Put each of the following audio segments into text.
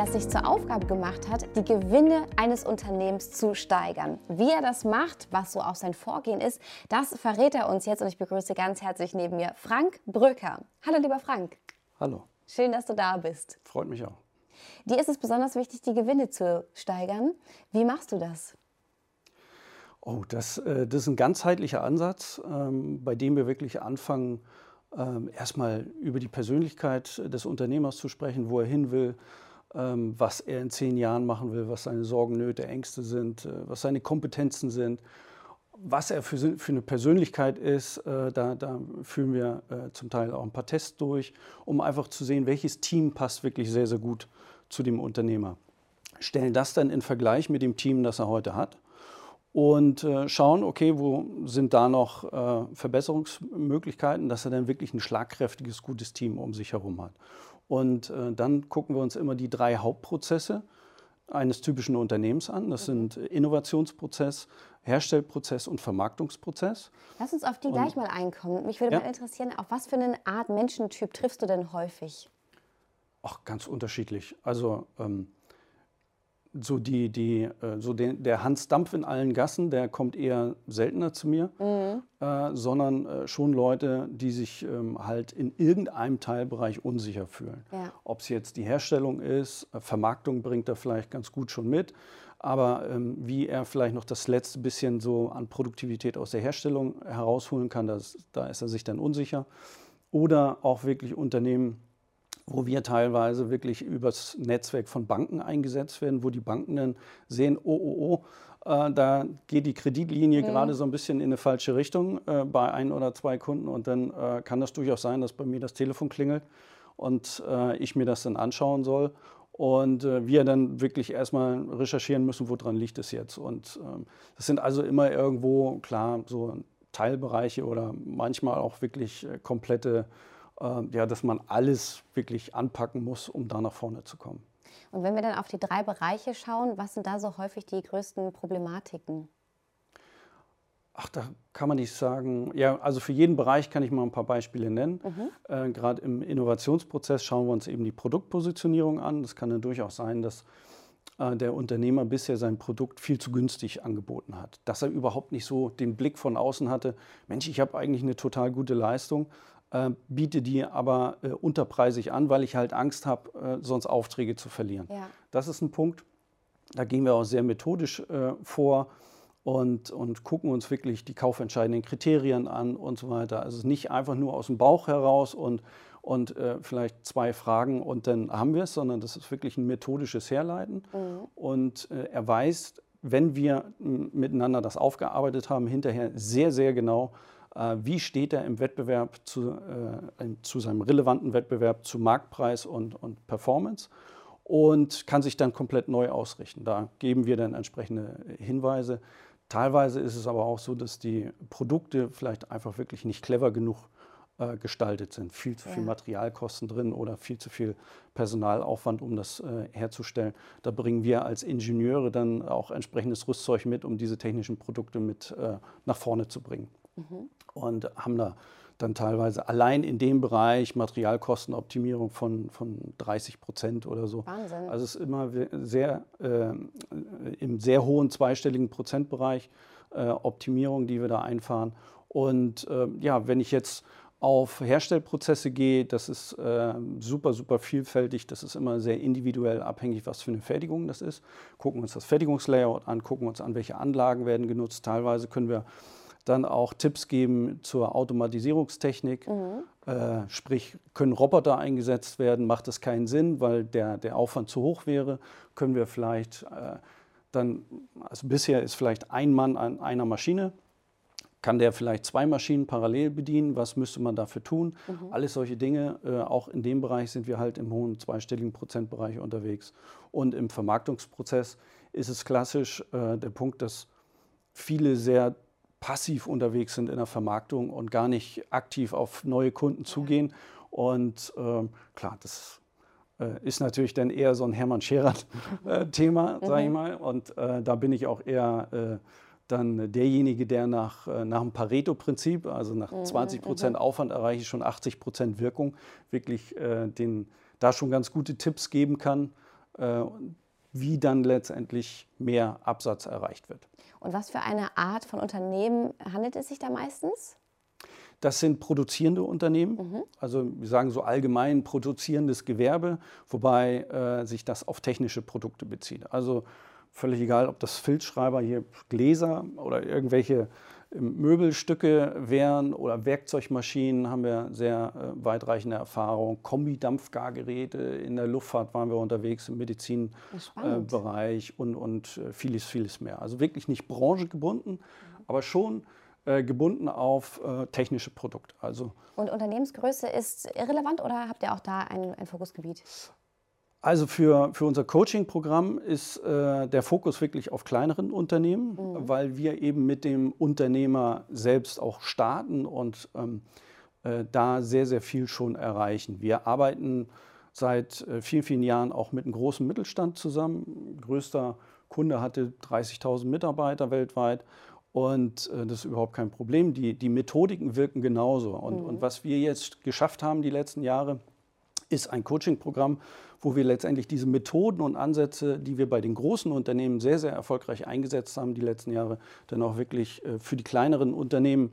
der es sich zur Aufgabe gemacht hat, die Gewinne eines Unternehmens zu steigern. Wie er das macht, was so auch sein Vorgehen ist, das verrät er uns jetzt und ich begrüße ganz herzlich neben mir Frank Bröker. Hallo lieber Frank. Hallo. Schön, dass du da bist. Freut mich auch. Dir ist es besonders wichtig, die Gewinne zu steigern. Wie machst du das? Oh, das, äh, das ist ein ganzheitlicher Ansatz, ähm, bei dem wir wirklich anfangen, ähm, erstmal über die Persönlichkeit des Unternehmers zu sprechen, wo er hin will, was er in zehn Jahren machen will, was seine Sorgen, Nöte, Ängste sind, äh, was seine Kompetenzen sind, was er für, für eine Persönlichkeit ist. Äh, da, da führen wir äh, zum Teil auch ein paar Tests durch, um einfach zu sehen, welches Team passt wirklich sehr, sehr gut zu dem Unternehmer. Stellen das dann in Vergleich mit dem Team, das er heute hat und schauen, okay, wo sind da noch Verbesserungsmöglichkeiten, dass er dann wirklich ein schlagkräftiges, gutes Team um sich herum hat. Und äh, dann gucken wir uns immer die drei Hauptprozesse eines typischen Unternehmens an. Das sind Innovationsprozess, Herstellprozess und Vermarktungsprozess. Lass uns auf die und, gleich mal einkommen. Mich würde ja. mal interessieren, auf was für eine Art Menschentyp triffst du denn häufig? Ach, ganz unterschiedlich. Also ähm, so, die, die, äh, so den, der Hans Dampf in allen Gassen, der kommt eher seltener zu mir, mhm. äh, sondern äh, schon Leute, die sich ähm, halt in irgendeinem Teilbereich unsicher fühlen. Ja. Ob es jetzt die Herstellung ist, äh, Vermarktung bringt er vielleicht ganz gut schon mit, aber ähm, wie er vielleicht noch das letzte bisschen so an Produktivität aus der Herstellung herausholen kann, das, da ist er sich dann unsicher. Oder auch wirklich Unternehmen, wo wir teilweise wirklich übers Netzwerk von Banken eingesetzt werden, wo die Banken dann sehen, oh, oh, oh, äh, da geht die Kreditlinie mhm. gerade so ein bisschen in eine falsche Richtung äh, bei ein oder zwei Kunden und dann äh, kann das durchaus sein, dass bei mir das Telefon klingelt und äh, ich mir das dann anschauen soll und äh, wir dann wirklich erstmal recherchieren müssen, woran liegt es jetzt. Und ähm, das sind also immer irgendwo, klar, so Teilbereiche oder manchmal auch wirklich äh, komplette ja, dass man alles wirklich anpacken muss, um da nach vorne zu kommen. Und wenn wir dann auf die drei Bereiche schauen, was sind da so häufig die größten Problematiken? Ach, da kann man nicht sagen. Ja, also für jeden Bereich kann ich mal ein paar Beispiele nennen. Mhm. Äh, Gerade im Innovationsprozess schauen wir uns eben die Produktpositionierung an. Das kann dann durchaus sein, dass äh, der Unternehmer bisher sein Produkt viel zu günstig angeboten hat. Dass er überhaupt nicht so den Blick von außen hatte, Mensch, ich habe eigentlich eine total gute Leistung, äh, biete die aber äh, unterpreisig an, weil ich halt Angst habe, äh, sonst Aufträge zu verlieren. Ja. Das ist ein Punkt, da gehen wir auch sehr methodisch äh, vor und, und gucken uns wirklich die kaufentscheidenden Kriterien an und so weiter. Also nicht einfach nur aus dem Bauch heraus und, und äh, vielleicht zwei Fragen und dann haben wir es, sondern das ist wirklich ein methodisches Herleiten. Mhm. Und äh, er weiß, wenn wir miteinander das aufgearbeitet haben, hinterher sehr, sehr genau, wie steht er im Wettbewerb zu, äh, zu seinem relevanten Wettbewerb zu Marktpreis und, und Performance und kann sich dann komplett neu ausrichten. Da geben wir dann entsprechende Hinweise. Teilweise ist es aber auch so, dass die Produkte vielleicht einfach wirklich nicht clever genug äh, gestaltet sind. Viel zu viel Materialkosten drin oder viel zu viel Personalaufwand, um das äh, herzustellen. Da bringen wir als Ingenieure dann auch entsprechendes Rüstzeug mit, um diese technischen Produkte mit äh, nach vorne zu bringen. Mhm. Und haben da dann teilweise allein in dem Bereich Materialkostenoptimierung von, von 30 Prozent oder so. Wahnsinn. Also es ist immer sehr, äh, im sehr hohen zweistelligen Prozentbereich äh, Optimierung, die wir da einfahren. Und äh, ja, wenn ich jetzt auf Herstellprozesse gehe, das ist äh, super, super vielfältig. Das ist immer sehr individuell abhängig, was für eine Fertigung das ist. Gucken uns das Fertigungslayout an, gucken uns an, welche Anlagen werden genutzt. Teilweise können wir dann auch Tipps geben zur Automatisierungstechnik. Mhm. Äh, sprich, können Roboter eingesetzt werden? Macht das keinen Sinn, weil der, der Aufwand zu hoch wäre? Können wir vielleicht äh, dann, also bisher ist vielleicht ein Mann an einer Maschine, kann der vielleicht zwei Maschinen parallel bedienen? Was müsste man dafür tun? Mhm. Alles solche Dinge. Äh, auch in dem Bereich sind wir halt im hohen zweistelligen Prozentbereich unterwegs. Und im Vermarktungsprozess ist es klassisch äh, der Punkt, dass viele sehr passiv unterwegs sind in der Vermarktung und gar nicht aktiv auf neue Kunden zugehen. Und ähm, klar, das äh, ist natürlich dann eher so ein Hermann Scherer-Thema, äh, sage ich mhm. mal. Und äh, da bin ich auch eher äh, dann derjenige, der nach, äh, nach dem Pareto-Prinzip, also nach 20 mhm, Prozent mhm. Aufwand erreiche ich schon 80 Prozent Wirkung, wirklich äh, den, da schon ganz gute Tipps geben kann wie dann letztendlich mehr Absatz erreicht wird. Und was für eine Art von Unternehmen handelt es sich da meistens? Das sind produzierende Unternehmen, mhm. also wir sagen so allgemein produzierendes Gewerbe, wobei äh, sich das auf technische Produkte bezieht. Also völlig egal, ob das Filzschreiber hier Gläser oder irgendwelche Möbelstücke wären oder Werkzeugmaschinen haben wir sehr äh, weitreichende Erfahrung. Kombi-Dampfgargeräte in der Luftfahrt waren wir unterwegs, im Medizinbereich äh, und, und äh, vieles, vieles mehr. Also wirklich nicht branchengebunden, mhm. aber schon äh, gebunden auf äh, technische Produkte. Also und Unternehmensgröße ist irrelevant oder habt ihr auch da ein, ein Fokusgebiet? Also für, für unser Coaching-Programm ist äh, der Fokus wirklich auf kleineren Unternehmen, mhm. weil wir eben mit dem Unternehmer selbst auch starten und ähm, äh, da sehr, sehr viel schon erreichen. Wir arbeiten seit äh, vielen, vielen Jahren auch mit einem großen Mittelstand zusammen. Größter Kunde hatte 30.000 Mitarbeiter weltweit und äh, das ist überhaupt kein Problem. Die, die Methodiken wirken genauso. Und, mhm. und was wir jetzt geschafft haben die letzten Jahre, ist ein Coaching-Programm, wo wir letztendlich diese Methoden und Ansätze, die wir bei den großen Unternehmen sehr, sehr erfolgreich eingesetzt haben die letzten Jahre, dann auch wirklich äh, für die kleineren Unternehmen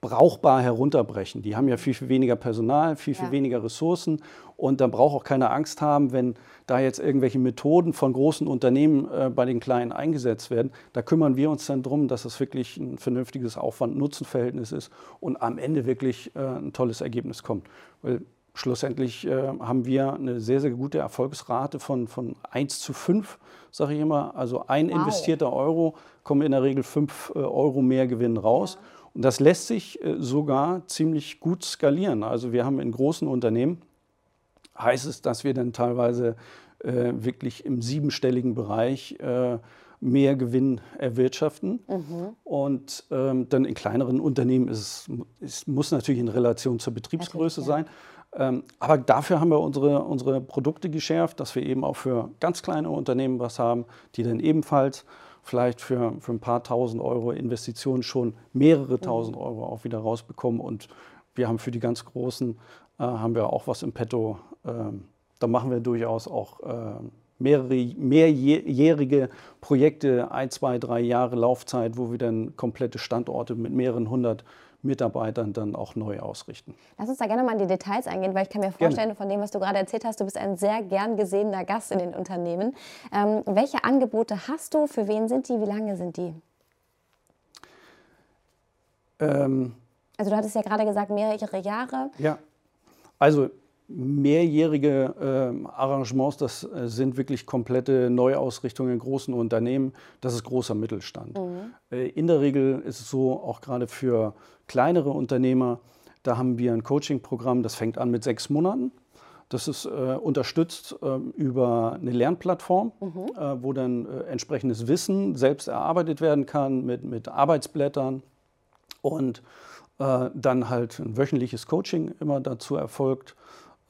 brauchbar herunterbrechen. Die haben ja viel, viel weniger Personal, viel, viel ja. weniger Ressourcen und da braucht auch keine Angst haben, wenn da jetzt irgendwelche Methoden von großen Unternehmen äh, bei den Kleinen eingesetzt werden. Da kümmern wir uns dann darum, dass es wirklich ein vernünftiges Aufwand-Nutzen-Verhältnis ist und am Ende wirklich äh, ein tolles Ergebnis kommt. Weil schlussendlich äh, haben wir eine sehr, sehr gute Erfolgsrate von, von 1 zu 5, sage ich immer. Also ein wow. investierter Euro kommen in der Regel 5 äh, Euro mehr Gewinn raus. Ja. Und das lässt sich äh, sogar ziemlich gut skalieren. Also wir haben in großen Unternehmen, heißt es, dass wir dann teilweise äh, wirklich im siebenstelligen Bereich äh, mehr Gewinn erwirtschaften. Mhm. Und ähm, dann in kleineren Unternehmen ist es, muss natürlich in Relation zur Betriebsgröße ja. sein. Ähm, aber dafür haben wir unsere, unsere Produkte geschärft, dass wir eben auch für ganz kleine Unternehmen was haben, die dann ebenfalls vielleicht für, für ein paar tausend Euro Investitionen schon mehrere mhm. tausend Euro auch wieder rausbekommen. Und wir haben für die ganz Großen, äh, haben wir auch was im Petto. Ähm, da machen wir durchaus auch äh, mehrere mehrjährige Projekte, ein, zwei, drei Jahre Laufzeit, wo wir dann komplette Standorte mit mehreren hundert Mitarbeitern dann auch neu ausrichten. Lass uns da gerne mal in die Details eingehen, weil ich kann mir vorstellen, gerne. von dem, was du gerade erzählt hast, du bist ein sehr gern gesehener Gast in den Unternehmen. Ähm, welche Angebote hast du? Für wen sind die? Wie lange sind die? Ähm, also du hattest ja gerade gesagt, mehrere Jahre. Ja, also mehrjährige äh, Arrangements, das äh, sind wirklich komplette Neuausrichtungen in großen Unternehmen. Das ist großer Mittelstand. Mhm. Äh, in der Regel ist es so, auch gerade für kleinere Unternehmer, da haben wir ein Coaching-Programm, das fängt an mit sechs Monaten. Das ist äh, unterstützt äh, über eine Lernplattform, mhm. äh, wo dann äh, entsprechendes Wissen selbst erarbeitet werden kann mit, mit Arbeitsblättern und dann halt ein wöchentliches Coaching immer dazu erfolgt.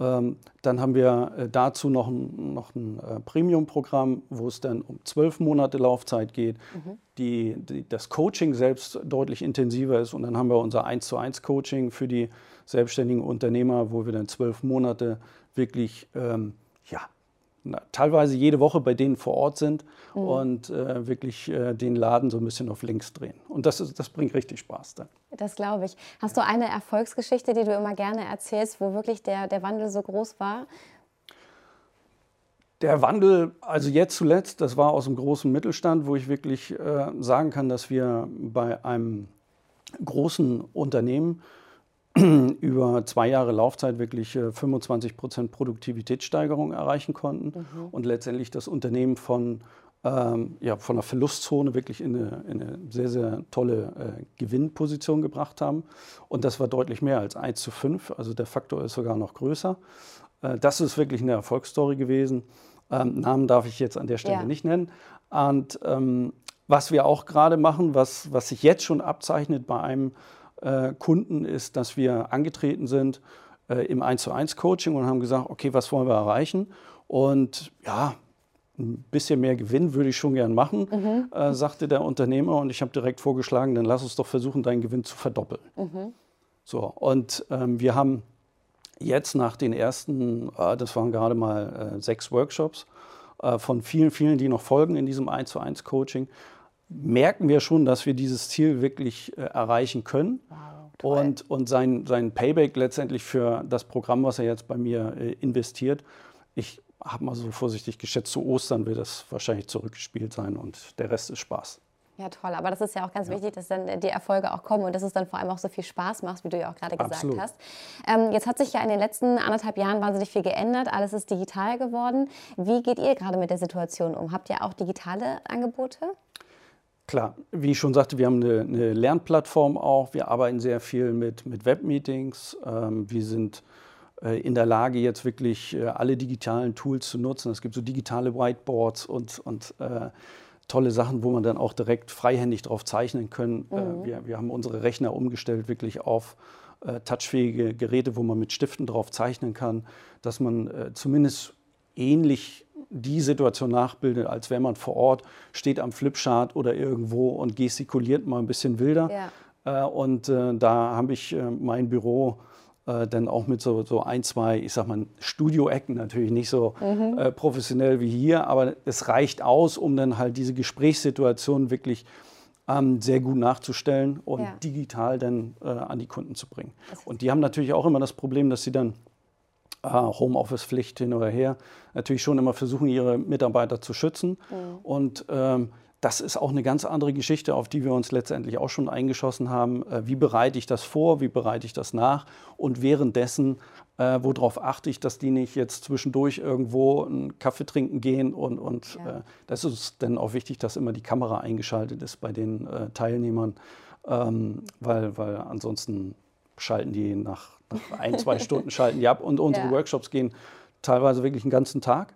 Ähm, dann haben wir äh, dazu noch ein, noch ein äh, Premium-Programm, wo es dann um zwölf Monate Laufzeit geht, mhm. die, die, das Coaching selbst deutlich intensiver ist. Und dann haben wir unser 1 zu 1 Coaching für die selbstständigen Unternehmer, wo wir dann zwölf Monate wirklich ähm, ja, teilweise jede Woche bei denen vor Ort sind mhm. und äh, wirklich äh, den Laden so ein bisschen auf links drehen. Und das, ist, das bringt richtig Spaß dann. Das glaube ich. Hast du eine Erfolgsgeschichte, die du immer gerne erzählst, wo wirklich der, der Wandel so groß war? Der Wandel, also jetzt zuletzt, das war aus dem großen Mittelstand, wo ich wirklich äh, sagen kann, dass wir bei einem großen Unternehmen über zwei Jahre Laufzeit wirklich 25 äh, Prozent Produktivitätssteigerung erreichen konnten mhm. und letztendlich das Unternehmen von, ähm, ja, von einer Verlustzone wirklich in eine, in eine sehr, sehr tolle äh, Gewinnposition gebracht haben. Und das war deutlich mehr als 1 zu 5, also der Faktor ist sogar noch größer. Äh, das ist wirklich eine Erfolgsstory gewesen. Ähm, Namen darf ich jetzt an der Stelle ja. nicht nennen. Und ähm, was wir auch gerade machen, was, was sich jetzt schon abzeichnet bei einem Kunden ist, dass wir angetreten sind äh, im 1 zu 1 Coaching und haben gesagt, okay, was wollen wir erreichen? Und ja, ein bisschen mehr Gewinn würde ich schon gern machen, mhm. äh, sagte der Unternehmer. Und ich habe direkt vorgeschlagen, dann lass uns doch versuchen, deinen Gewinn zu verdoppeln. Mhm. So, und ähm, wir haben jetzt nach den ersten, äh, das waren gerade mal äh, sechs Workshops, äh, von vielen, vielen, die noch folgen in diesem 1 zu 1 Coaching, merken wir schon, dass wir dieses Ziel wirklich äh, erreichen können. Wow, und, und sein, sein Payback letztendlich für das Programm, was er jetzt bei mir äh, investiert, ich habe mal so vorsichtig geschätzt, zu Ostern wird das wahrscheinlich zurückgespielt sein und der Rest ist Spaß. Ja, toll. Aber das ist ja auch ganz ja. wichtig, dass dann die Erfolge auch kommen und dass es dann vor allem auch so viel Spaß macht, wie du ja auch gerade gesagt Absolut. hast. Ähm, jetzt hat sich ja in den letzten anderthalb Jahren wahnsinnig viel geändert. Alles ist digital geworden. Wie geht ihr gerade mit der Situation um? Habt ihr auch digitale Angebote? Klar, wie ich schon sagte, wir haben eine, eine Lernplattform auch. Wir arbeiten sehr viel mit, mit Webmeetings. Ähm, wir sind äh, in der Lage, jetzt wirklich äh, alle digitalen Tools zu nutzen. Es gibt so digitale Whiteboards und, und äh, tolle Sachen, wo man dann auch direkt freihändig drauf zeichnen kann. Äh, mhm. wir, wir haben unsere Rechner umgestellt wirklich auf äh, touchfähige Geräte, wo man mit Stiften drauf zeichnen kann, dass man äh, zumindest ähnlich die Situation nachbildet, als wenn man vor Ort steht am Flipchart oder irgendwo und gestikuliert mal ein bisschen wilder. Ja. Äh, und äh, da habe ich äh, mein Büro äh, dann auch mit so, so ein, zwei, ich sag mal, Studio-Ecken, natürlich nicht so mhm. äh, professionell wie hier, aber es reicht aus, um dann halt diese Gesprächssituation wirklich ähm, sehr gut nachzustellen und ja. digital dann äh, an die Kunden zu bringen. Und die haben natürlich auch immer das Problem, dass sie dann Homeoffice-Pflicht hin oder her natürlich schon immer versuchen, ihre Mitarbeiter zu schützen. Mhm. Und ähm, das ist auch eine ganz andere Geschichte, auf die wir uns letztendlich auch schon eingeschossen haben. Äh, wie bereite ich das vor? Wie bereite ich das nach? Und währenddessen, äh, worauf achte ich, dass die nicht jetzt zwischendurch irgendwo einen Kaffee trinken gehen? Und, und ja. äh, das ist dann auch wichtig, dass immer die Kamera eingeschaltet ist bei den äh, Teilnehmern, ähm, weil, weil ansonsten schalten die nach, nach ein, zwei Stunden schalten die ab. Und unsere ja. Workshops gehen teilweise wirklich einen ganzen Tag.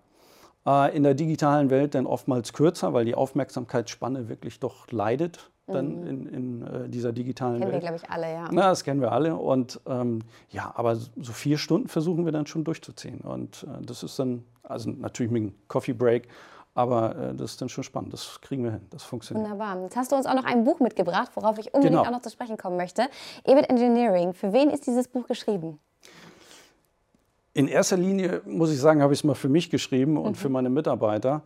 Äh, in der digitalen Welt dann oftmals kürzer, weil die Aufmerksamkeitsspanne wirklich doch leidet dann mhm. in, in äh, dieser digitalen kennen Welt. Kennen wir, glaube ich, alle, ja. Na, das kennen wir alle. Und ähm, ja, aber so vier Stunden versuchen wir dann schon durchzuziehen. Und äh, das ist dann, also natürlich mit einem Coffee Break, aber äh, das ist dann schon spannend. Das kriegen wir hin. Das funktioniert. Wunderbar. Jetzt hast du uns auch noch ein Buch mitgebracht, worauf ich unbedingt genau. auch noch zu sprechen kommen möchte. EBIT Engineering. Für wen ist dieses Buch geschrieben? In erster Linie, muss ich sagen, habe ich es mal für mich geschrieben und mhm. für meine Mitarbeiter,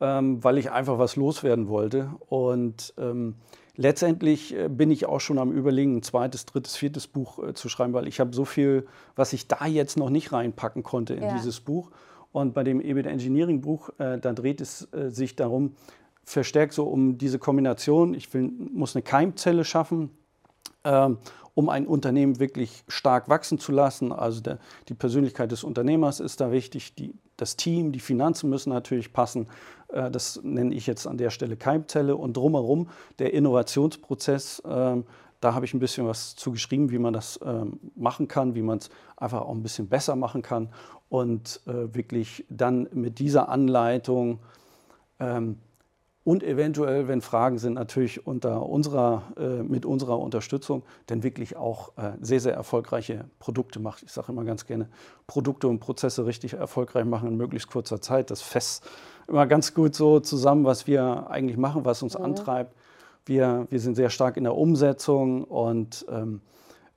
ähm, weil ich einfach was loswerden wollte. Und ähm, letztendlich äh, bin ich auch schon am Überlegen, ein zweites, drittes, viertes Buch äh, zu schreiben, weil ich habe so viel, was ich da jetzt noch nicht reinpacken konnte in ja. dieses Buch. Und bei dem EBIT Engineering Buch, äh, da dreht es äh, sich darum, verstärkt so um diese Kombination. Ich will, muss eine Keimzelle schaffen. Ähm, um ein Unternehmen wirklich stark wachsen zu lassen. Also der, die Persönlichkeit des Unternehmers ist da wichtig, die, das Team, die Finanzen müssen natürlich passen. Äh, das nenne ich jetzt an der Stelle Keimzelle. Und drumherum der Innovationsprozess, äh, da habe ich ein bisschen was zu geschrieben, wie man das äh, machen kann, wie man es einfach auch ein bisschen besser machen kann und äh, wirklich dann mit dieser Anleitung ähm, und eventuell, wenn Fragen sind, natürlich unter unserer, äh, mit unserer Unterstützung, denn wirklich auch äh, sehr, sehr erfolgreiche Produkte macht. Ich sage immer ganz gerne, Produkte und Prozesse richtig erfolgreich machen in möglichst kurzer Zeit. Das fest immer ganz gut so zusammen, was wir eigentlich machen, was uns mhm. antreibt. Wir, wir sind sehr stark in der Umsetzung und ähm,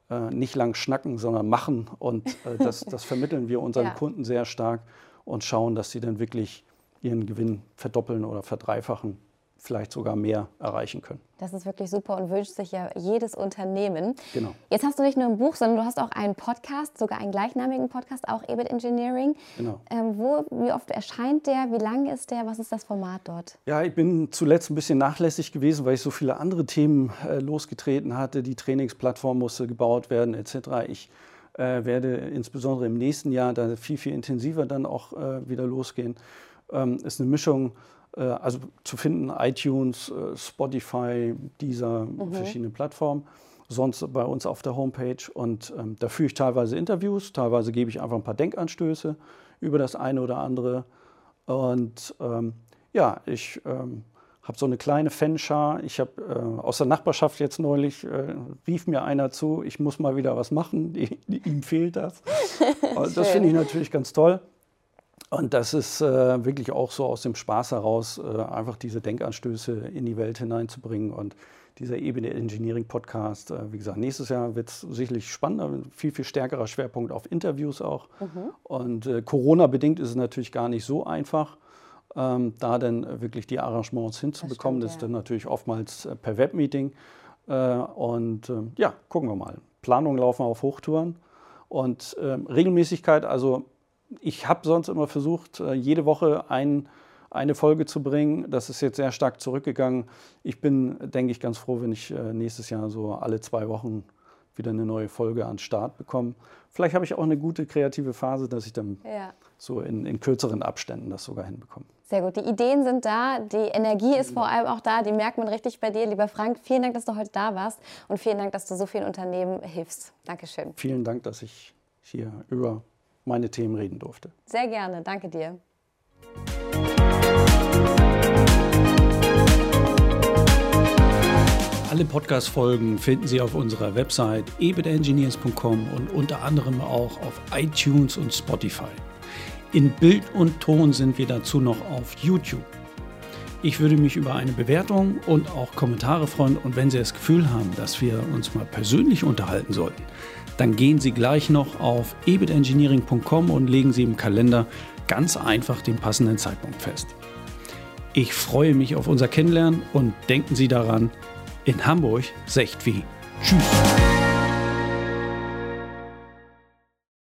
äh, nicht lang schnacken, sondern machen. Und äh, das, das vermitteln wir unseren ja. Kunden sehr stark und schauen, dass sie dann wirklich ihren Gewinn verdoppeln oder verdreifachen, vielleicht sogar mehr erreichen können. Das ist wirklich super und wünscht sich ja jedes Unternehmen. Genau. Jetzt hast du nicht nur ein Buch, sondern du hast auch einen Podcast, sogar einen gleichnamigen Podcast, auch EBIT Engineering. Genau. Ähm, wo, wie oft erscheint der? Wie lang ist der? Was ist das Format dort? Ja, ich bin zuletzt ein bisschen nachlässig gewesen, weil ich so viele andere Themen äh, losgetreten hatte. Die Trainingsplattform musste gebaut werden, etc. Ich äh, werde insbesondere im nächsten Jahr da viel, viel intensiver dann auch äh, wieder losgehen ähm, ist eine Mischung, also zu finden, iTunes, äh, Spotify, dieser mhm. verschiedene Plattformen. Sonst bei uns auf der Homepage. Und ähm, da führe ich teilweise Interviews, teilweise gebe ich einfach ein paar Denkanstöße über das eine oder andere. Und ähm, ja, ich ähm, habe so eine kleine Fanschar. Ich habe äh, aus der Nachbarschaft jetzt neulich, äh, rief mir einer zu, ich muss mal wieder was machen, die, die, ihm fehlt das. das finde ich natürlich ganz toll. Und das ist äh, wirklich auch so aus dem Spaß heraus, äh, einfach diese Denkanstöße in die Welt hineinzubringen. Und dieser Ebene Engineering Podcast, äh, wie gesagt, nächstes Jahr wird es sicherlich spannender, viel, viel stärkerer Schwerpunkt auf Interviews auch. Mhm. Und äh, Corona-bedingt ist es natürlich gar nicht so einfach. ähm, da dann wirklich die Arrangements hinzubekommen. Das, stimmt, das ist dann natürlich oftmals äh, per Webmeeting. Äh, und äh, ja, gucken wir mal. Planungen laufen auf Hochtouren. Und ähm, Regelmäßigkeit, also ich habe sonst immer versucht, äh, jede Woche ein, eine Folge zu bringen. Das ist jetzt sehr stark zurückgegangen. Ich bin, denke ich, ganz froh, wenn ich äh, nächstes Jahr so alle zwei Wochen wieder eine neue Folge an den Start bekomme. Vielleicht habe ich auch eine gute kreative Phase, dass ich dann ja. so in, in, kürzeren Abständen das sogar hinbekomme. Sehr gut. Die Ideen sind da, die Energie ist vor allem auch da, die merkt man richtig bei dir. Lieber Frank, vielen Dank, dass du heute da warst und vielen Dank, dass du so vielen Unternehmen hilfst. Dankeschön. Vielen Dank, dass ich hier über meine Themen reden durfte. Sehr gerne. Danke dir. Alle Podcast-Folgen finden Sie auf unserer Website ebitengineers.com und unter anderem auch auf iTunes und Spotify. In Bild und Ton sind wir dazu noch auf YouTube. Ich würde mich über eine Bewertung und auch Kommentare freuen und wenn Sie das Gefühl haben, dass wir uns mal persönlich unterhalten sollten, dann gehen Sie gleich noch auf ebitengineering.com und legen Sie im Kalender ganz einfach den passenden Zeitpunkt fest. Ich freue mich auf unser Kennenlernen und denken Sie daran, in Hamburg secht wie. Tschüss.